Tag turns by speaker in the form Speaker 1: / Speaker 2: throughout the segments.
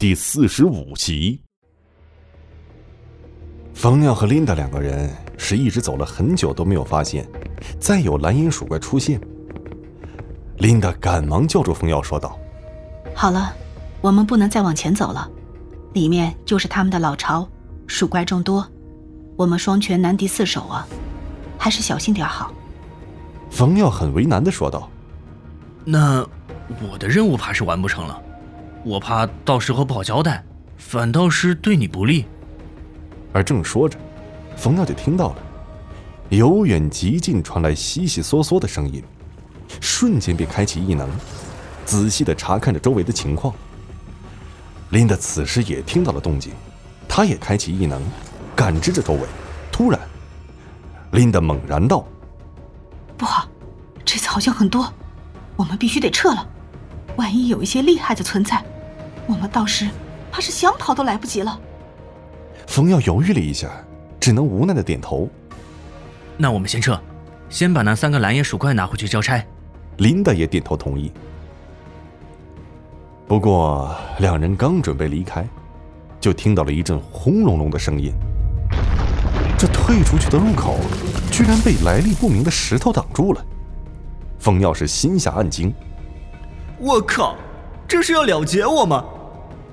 Speaker 1: 第四十五集。冯耀和琳达两个人是一直走了很久都没有发现，再有蓝银鼠怪出现。琳达赶忙叫住冯耀，说道：“
Speaker 2: 好了，我们不能再往前走了，里面就是他们的老巢，鼠怪众多，我们双拳难敌四手啊，还是小心点好。”
Speaker 1: 冯耀很为难的说道：“
Speaker 3: 那我的任务怕是完不成了，我怕到时候不好交代，反倒是对你不利。”
Speaker 1: 而正说着，冯耀就听到了由远及近传来悉悉嗦嗦的声音，瞬间便开启异能，仔细的查看着周围的情况。琳达此时也听到了动静，她也开启异能，感知着周围。突然，琳达猛然道：“
Speaker 2: 不好，这次好像很多，我们必须得撤了。万一有一些厉害的存在，我们到时怕是想跑都来不及了。”
Speaker 1: 冯耀犹豫了一下，只能无奈的点头。
Speaker 3: 那我们先撤，先把那三个蓝叶鼠怪拿回去交差。
Speaker 1: 琳达也点头同意。不过，两人刚准备离开，就听到了一阵轰隆隆的声音。这退出去的入口，居然被来历不明的石头挡住了。冯耀是心下暗惊：
Speaker 4: 我靠，这是要了结我吗？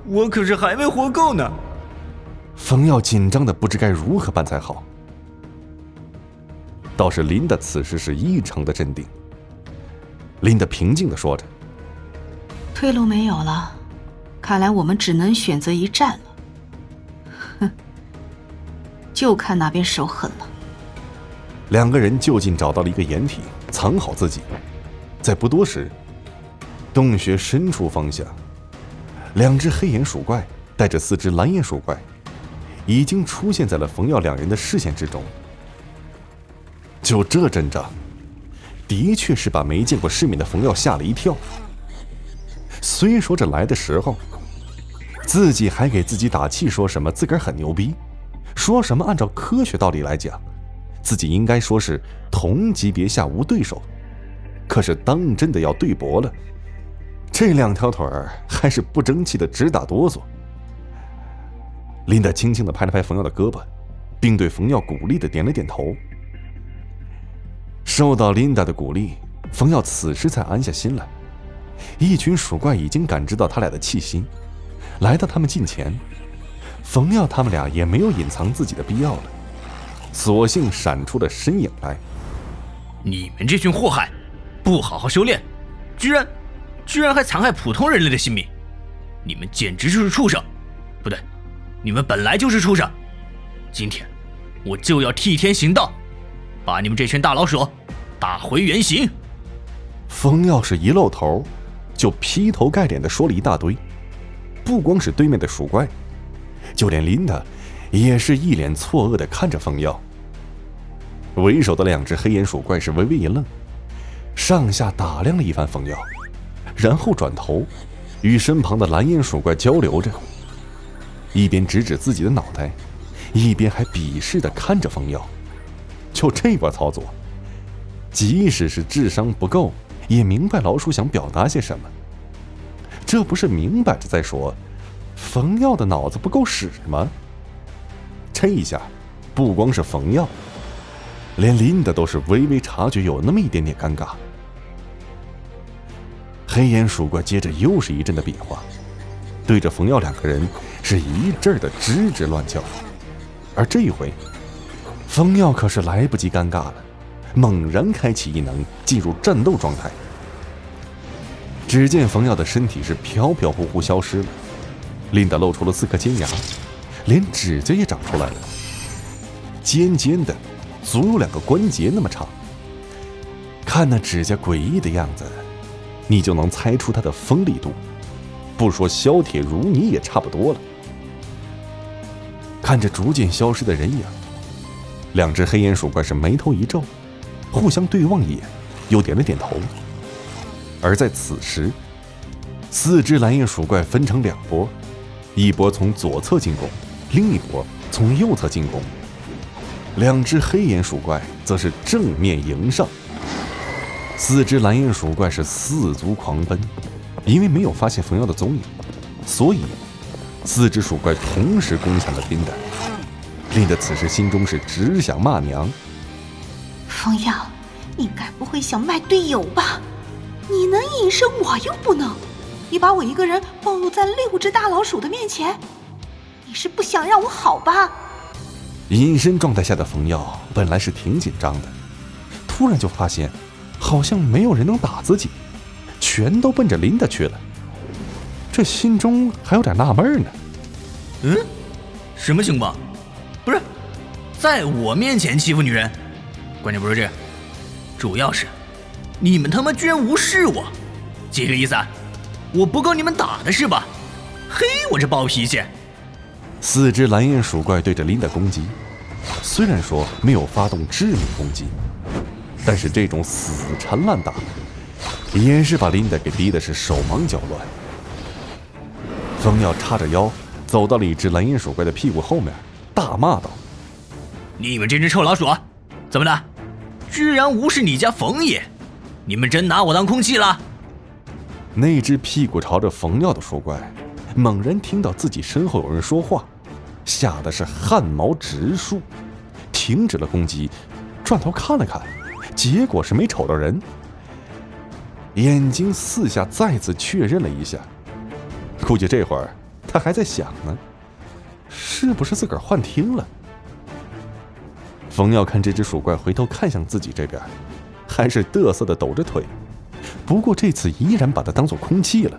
Speaker 4: 我可是还没活够呢！
Speaker 1: 冯耀紧张的不知该如何办才好，倒是林达此时是异常的镇定。林达平静的说着：“
Speaker 2: 退路没有了，看来我们只能选择一战了。哼，就看哪边手狠了。”
Speaker 1: 两个人就近找到了一个掩体，藏好自己。在不多时，洞穴深处方向，两只黑眼鼠怪带着四只蓝眼鼠怪。已经出现在了冯耀两人的视线之中。就这阵仗，的确是把没见过世面的冯耀吓了一跳。虽说这来的时候，自己还给自己打气，说什么自个儿很牛逼，说什么按照科学道理来讲，自己应该说是同级别下无对手。可是当真的要对搏了，这两条腿儿还是不争气的直打哆嗦。琳达轻轻的拍了拍冯耀的胳膊，并对冯耀鼓励的点了点头。受到琳达的鼓励，冯耀此时才安下心来。一群鼠怪已经感知到他俩的气息，来到他们近前。冯耀他们俩也没有隐藏自己的必要了，索性闪出了身影来。
Speaker 3: 你们这群祸害，不好好修炼，居然，居然还残害普通人类的性命，你们简直就是畜生！不对。你们本来就是畜生，今天我就要替天行道，把你们这群大老鼠打回原形。
Speaker 1: 风要是一露头，就劈头盖脸的说了一大堆，不光是对面的鼠怪，就连琳达也是一脸错愕的看着风耀。为首的两只黑眼鼠怪是微微一愣，上下打量了一番风耀，然后转头与身旁的蓝眼鼠怪交流着。一边指指自己的脑袋，一边还鄙视的看着冯耀。就这波操作，即使是智商不够，也明白老鼠想表达些什么。这不是明摆着在说，冯耀的脑子不够使吗？这一下，不光是冯耀，连林的都是微微察觉有那么一点点尴尬。黑眼鼠怪接着又是一阵的比划。对着冯耀两个人是一阵的吱吱乱叫，而这一回，冯耀可是来不及尴尬了，猛然开启异能，进入战斗状态。只见冯耀的身体是飘飘忽忽消失了，琳达露出了四颗尖牙，连指甲也长出来了，尖尖的，足有两个关节那么长。看那指甲诡异的样子，你就能猜出它的锋利度。不说削铁如泥也差不多了。看着逐渐消失的人影，两只黑眼鼠怪是眉头一皱，互相对望一眼，又点了点头。而在此时，四只蓝眼鼠怪分成两波，一波从左侧进攻，另一波从右侧进攻。两只黑眼鼠怪则是正面迎上，四只蓝眼鼠怪是四足狂奔。因为没有发现冯耀的踪影，所以四只鼠怪同时攻向了琳达。琳达此时心中是只想骂娘。
Speaker 2: 冯耀，你该不会想卖队友吧？你能隐身，我又不能。你把我一个人暴露在六只大老鼠的面前，你是不想让我好吧？
Speaker 1: 隐身状态下的冯耀本来是挺紧张的，突然就发现，好像没有人能打自己，全都奔着琳达去了。这心中还有点纳闷呢。
Speaker 3: 嗯，什么情况？不是，在我面前欺负女人，关键不是这个，主要是你们他妈居然无视我，几个意思？啊我不够你们打的是吧？嘿，我这暴脾气！
Speaker 1: 四只蓝焰鼠怪对着琳达攻击，虽然说没有发动致命攻击，但是这种死缠烂打，也是把琳达给逼的是手忙脚乱。风耀叉着腰走到了一只蓝焰鼠怪的屁股后面，大骂道：“
Speaker 3: 你们这只臭老鼠，怎么的？居然无视你家冯爷！你们真拿我当空气了？”
Speaker 1: 那只屁股朝着冯耀的鼠怪，猛然听到自己身后有人说话，吓得是汗毛直竖，停止了攻击，转头看了看，结果是没瞅到人，眼睛四下再次确认了一下，估计这会儿他还在想呢，是不是自个儿幻听了？冯耀看这只鼠怪回头看向自己这边，还是嘚瑟的抖着腿。不过这次依然把它当做空气了。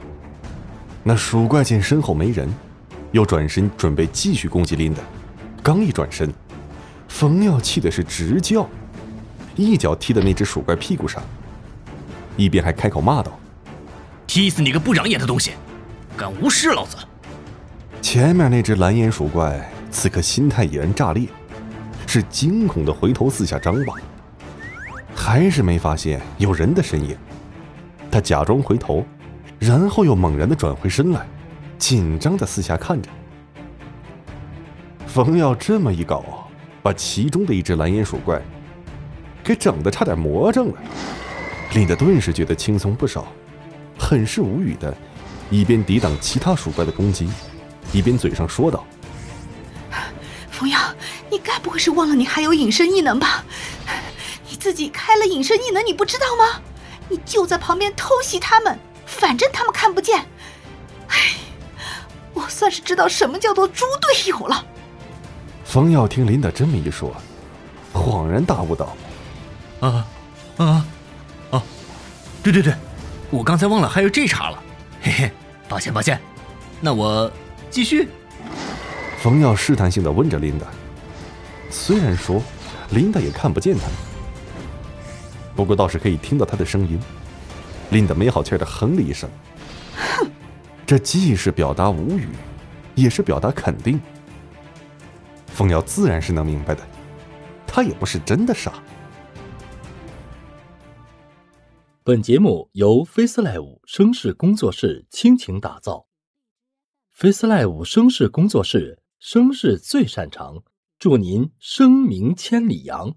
Speaker 1: 那鼠怪见身后没人，又转身准备继续攻击琳达。刚一转身，冯耀气的是直叫，一脚踢在那只鼠怪屁股上，一边还开口骂道：“
Speaker 3: 踢死你个不长眼的东西，敢无视老子！”
Speaker 1: 前面那只蓝眼鼠怪此刻心态已然炸裂，是惊恐的回头四下张望，还是没发现有人的身影。他假装回头，然后又猛然的转回身来，紧张的四下看着。冯耀这么一搞，把其中的一只蓝眼鼠怪给整的差点魔怔了。琳达顿时觉得轻松不少，很是无语的，一边抵挡其他鼠怪的攻击，一边嘴上说道：“
Speaker 2: 冯耀，你该不会是忘了你还有隐身异能吧？你自己开了隐身异能，你不知道吗？”你就在旁边偷袭他们，反正他们看不见。唉，我算是知道什么叫做猪队友了。
Speaker 1: 冯耀听林达这么一说，恍然大悟道：“
Speaker 3: 啊，啊，哦，对对对，我刚才忘了还有这茬了，嘿嘿，抱歉抱歉。那我继续。”
Speaker 1: 冯耀试探性的问着琳达，虽然说琳达也看不见他。不过倒是可以听到他的声音，琳达没好气的哼了一声，
Speaker 2: 哼，
Speaker 1: 这既是表达无语，也是表达肯定。凤瑶自然是能明白的，他也不是真的傻。
Speaker 5: 本节目由 FaceLive 声势工作室倾情打造，FaceLive 声势工作室声势最擅长，祝您声名千里扬。